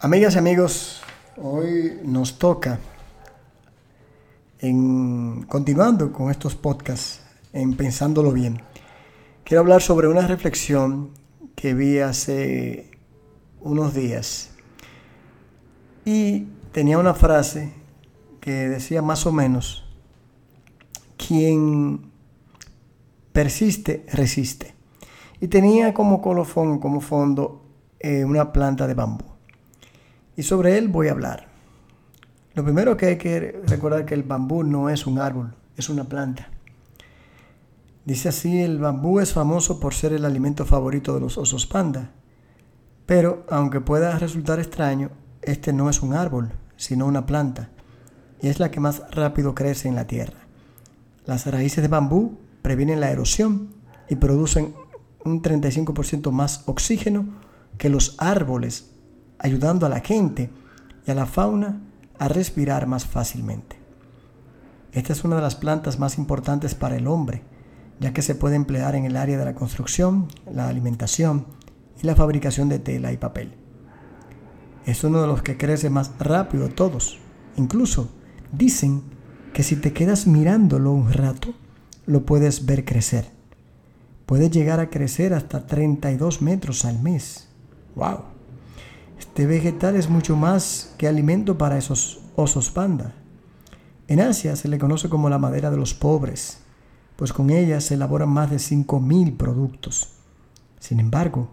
Amigas y amigos, hoy nos toca, en, continuando con estos podcasts, en Pensándolo Bien, quiero hablar sobre una reflexión que vi hace unos días. Y tenía una frase que decía más o menos, quien persiste, resiste. Y tenía como colofón, como fondo, eh, una planta de bambú y sobre él voy a hablar. Lo primero que hay que recordar que el bambú no es un árbol, es una planta. Dice así, el bambú es famoso por ser el alimento favorito de los osos panda. Pero, aunque pueda resultar extraño, este no es un árbol, sino una planta, y es la que más rápido crece en la tierra. Las raíces de bambú previenen la erosión y producen un 35% más oxígeno que los árboles ayudando a la gente y a la fauna a respirar más fácilmente. Esta es una de las plantas más importantes para el hombre, ya que se puede emplear en el área de la construcción, la alimentación y la fabricación de tela y papel. Es uno de los que crece más rápido de todos. Incluso dicen que si te quedas mirándolo un rato, lo puedes ver crecer. Puede llegar a crecer hasta 32 metros al mes. ¡Wow! Este vegetal es mucho más que alimento para esos osos panda. En Asia se le conoce como la madera de los pobres, pues con ella se elaboran más de 5.000 productos. Sin embargo,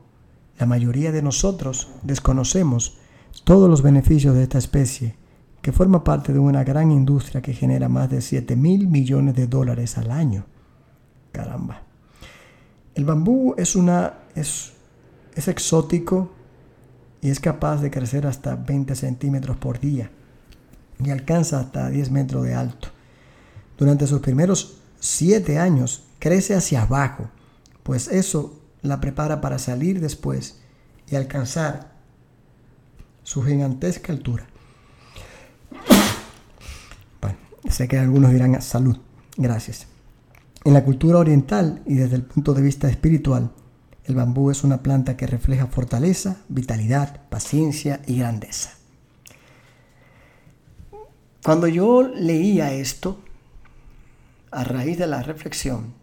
la mayoría de nosotros desconocemos todos los beneficios de esta especie, que forma parte de una gran industria que genera más de 7 mil millones de dólares al año. Caramba. El bambú es, una, es, es exótico, y es capaz de crecer hasta 20 centímetros por día y alcanza hasta 10 metros de alto. Durante sus primeros 7 años crece hacia abajo, pues eso la prepara para salir después y alcanzar su gigantesca altura. Bueno, sé que algunos dirán salud, gracias. En la cultura oriental y desde el punto de vista espiritual, el bambú es una planta que refleja fortaleza, vitalidad, paciencia y grandeza. Cuando yo leía esto, a raíz de la reflexión,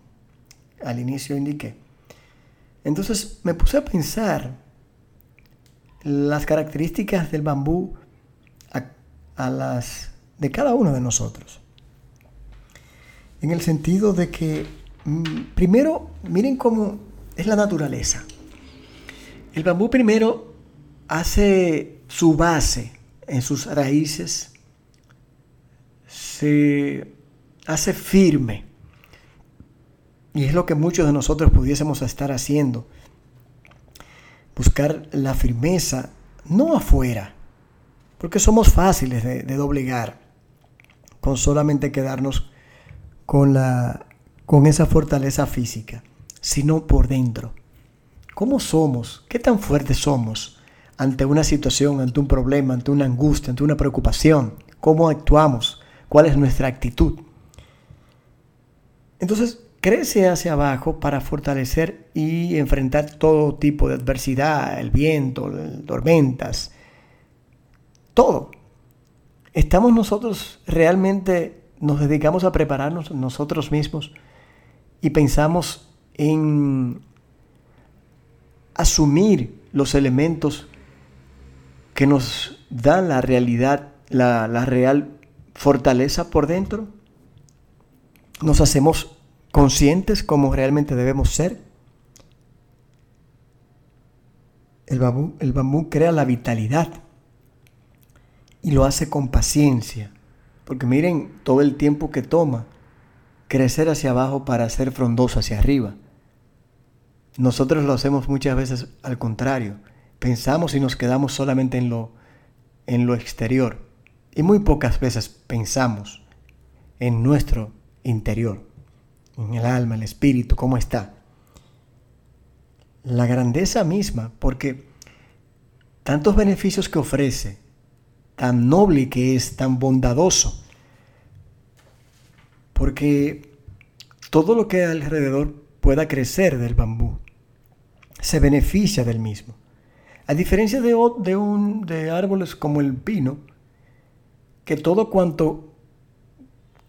al inicio indiqué, entonces me puse a pensar las características del bambú a, las de cada uno de nosotros. En el sentido de que, mm, primero, miren cómo es la naturaleza. El bambú primero hace su base en sus raíces, se hace firme. Y es lo que muchos de nosotros pudiésemos estar haciendo. Buscar la firmeza, no afuera, porque somos fáciles de, doblegar, con solamente quedarnos con, la, con esa fortaleza física sino por dentro. ¿Cómo somos? ¿Qué tan fuertes somos ante una situación, ante un problema, ante una angustia, ante una preocupación? ¿Cómo actuamos? ¿Cuál es nuestra actitud? Entonces, crece hacia abajo para fortalecer y enfrentar todo tipo de adversidad, el viento, tormentas, todo. ¿Estamos nosotros realmente, nos dedicamos a prepararnos nosotros mismos y pensamos en asumir los elementos que nos dan la realidad, la, real fortaleza por dentro? ¿Nos hacemos conscientes como realmente debemos ser? El bambú, el bambú crea la vitalidad y lo hace con paciencia, porque miren todo el tiempo que toma crecer hacia abajo para ser frondoso hacia arriba. Nosotros lo hacemos muchas veces al contrario. Pensamos y nos quedamos solamente en lo, en lo exterior. Y muy pocas veces pensamos en nuestro interior, en el alma, el espíritu, cómo está. La grandeza misma, porque tantos beneficios que ofrece, tan noble que es, tan bondadoso, porque todo lo que alrededor pueda crecer del bambú se beneficia del mismo. A diferencia de, un, de árboles como el pino, que todo cuanto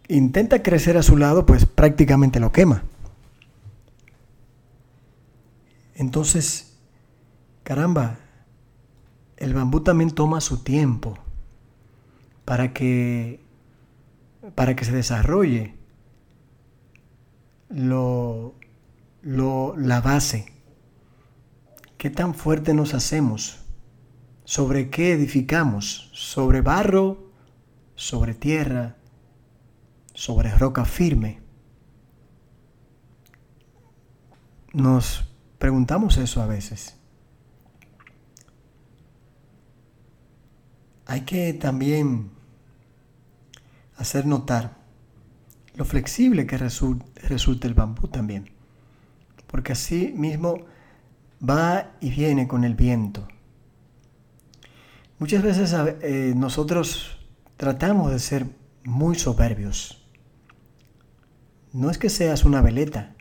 intenta crecer a su lado, pues prácticamente lo quema. Entonces, caramba, el bambú también toma su tiempo para que, para que se desarrolle lo, lo, la base. ¿Qué tan fuerte nos hacemos? ¿Sobre qué edificamos? ¿Sobre barro? ¿Sobre tierra? ¿Sobre roca firme? Nos preguntamos eso a veces. Hay que también hacer notar lo flexible que resulta el bambú también, porque así mismo va y viene con el viento. Muchas veces eh, nosotros tratamos de ser muy soberbios. No es que seas una veleta,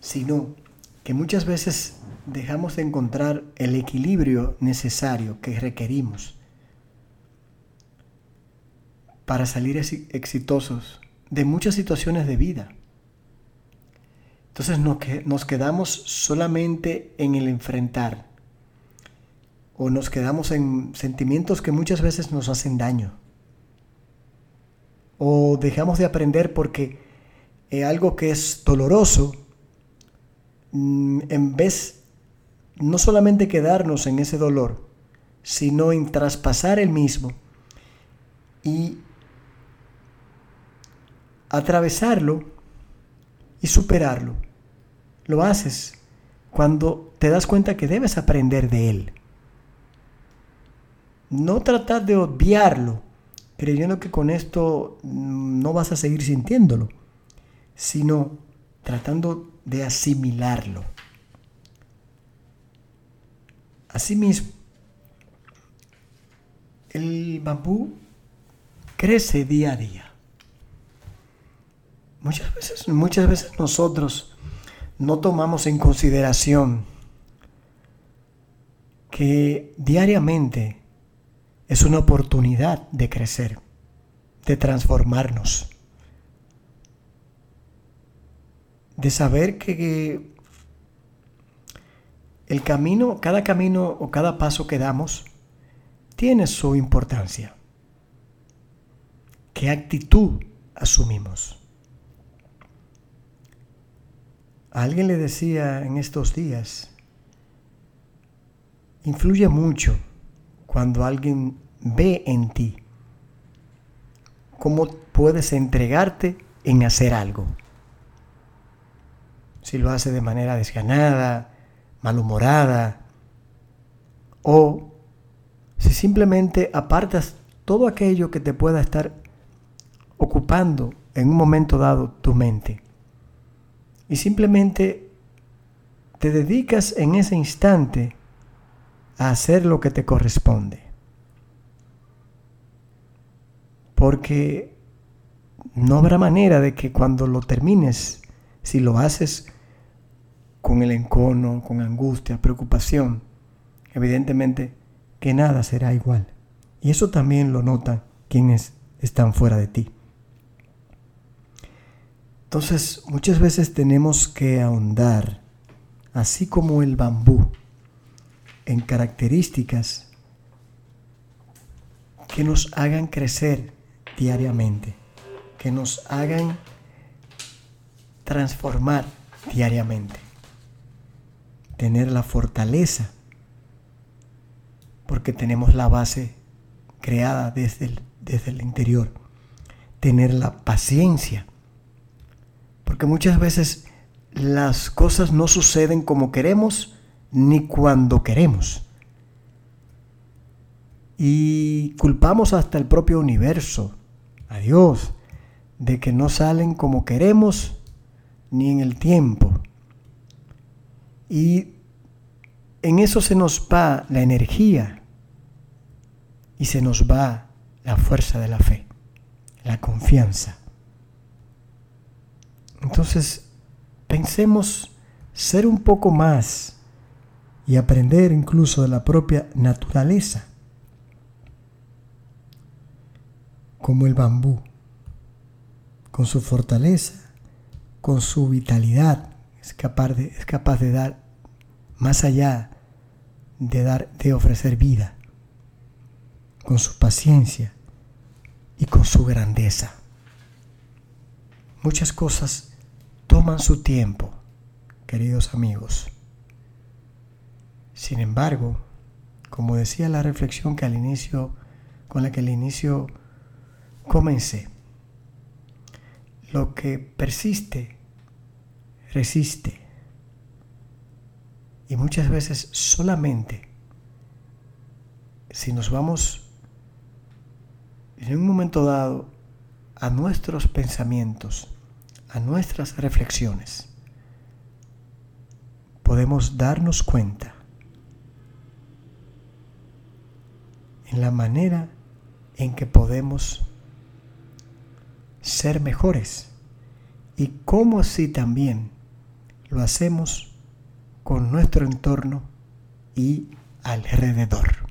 sino que muchas veces dejamos de encontrar el equilibrio necesario que requerimos para salir exitosos de muchas situaciones de vida. Entonces nos quedamos solamente en el enfrentar o nos quedamos en sentimientos que muchas veces nos hacen daño. O dejamos de aprender porque algo que es doloroso, mm, en vez no solamente quedarnos en ese dolor, sino en traspasar el mismo y atravesarlo y superarlo. Lo haces cuando te das cuenta que debes aprender de él. No tratar de obviarlo, creyendo que con esto no vas a seguir sintiéndolo, sino tratando de asimilarlo. Asimismo, el bambú crece día a día. Muchas veces, muchas veces nosotros no tomamos en consideración que diariamente es una oportunidad de crecer, de transformarnos, de saber que el camino, cada camino o cada paso que damos tiene su importancia. ¿Qué actitud asumimos? Alguien le decía en estos días, influye mucho cuando alguien ve en ti cómo puedes entregarte en hacer algo. Si lo hace de manera desganada, malhumorada, o si simplemente apartas todo aquello que te pueda estar ocupando en un momento dado tu mente y simplemente te dedicas en ese instante a hacer lo que te corresponde. Porque no habrá manera de que cuando lo termines, si lo haces con el encono, con angustia, preocupación, evidentemente que nada será igual. Y eso también lo notan quienes están fuera de ti. Entonces, muchas veces tenemos que ahondar, así como el bambú, en características que nos hagan crecer diariamente, que nos hagan transformar diariamente, tener la fortaleza, porque tenemos la base creada desde el, desde el interior, tener la paciencia, porque muchas veces las cosas no suceden como queremos ni cuando queremos. Y culpamos hasta el propio universo, a Dios, de que no salen como queremos ni en el tiempo. Y en eso se nos va la energía y se nos va la fuerza de la fe, la confianza. Entonces, pensemos ser un poco más y aprender incluso de la propia naturaleza, como el bambú, con su fortaleza, con su vitalidad, es capaz de, es capaz de dar más allá de dar de ofrecer vida, con su paciencia y con su grandeza. Muchas cosas toman su tiempo, queridos amigos. Sin embargo, como decía la reflexión que al inicio, con la que al inicio comencé, lo que persiste, resiste. Y muchas veces solamente si nos vamos en un momento dado a nuestros pensamientos, a nuestras reflexiones, podemos darnos cuenta en la manera en que podemos ser mejores y cómo así también lo hacemos con nuestro entorno y alrededor.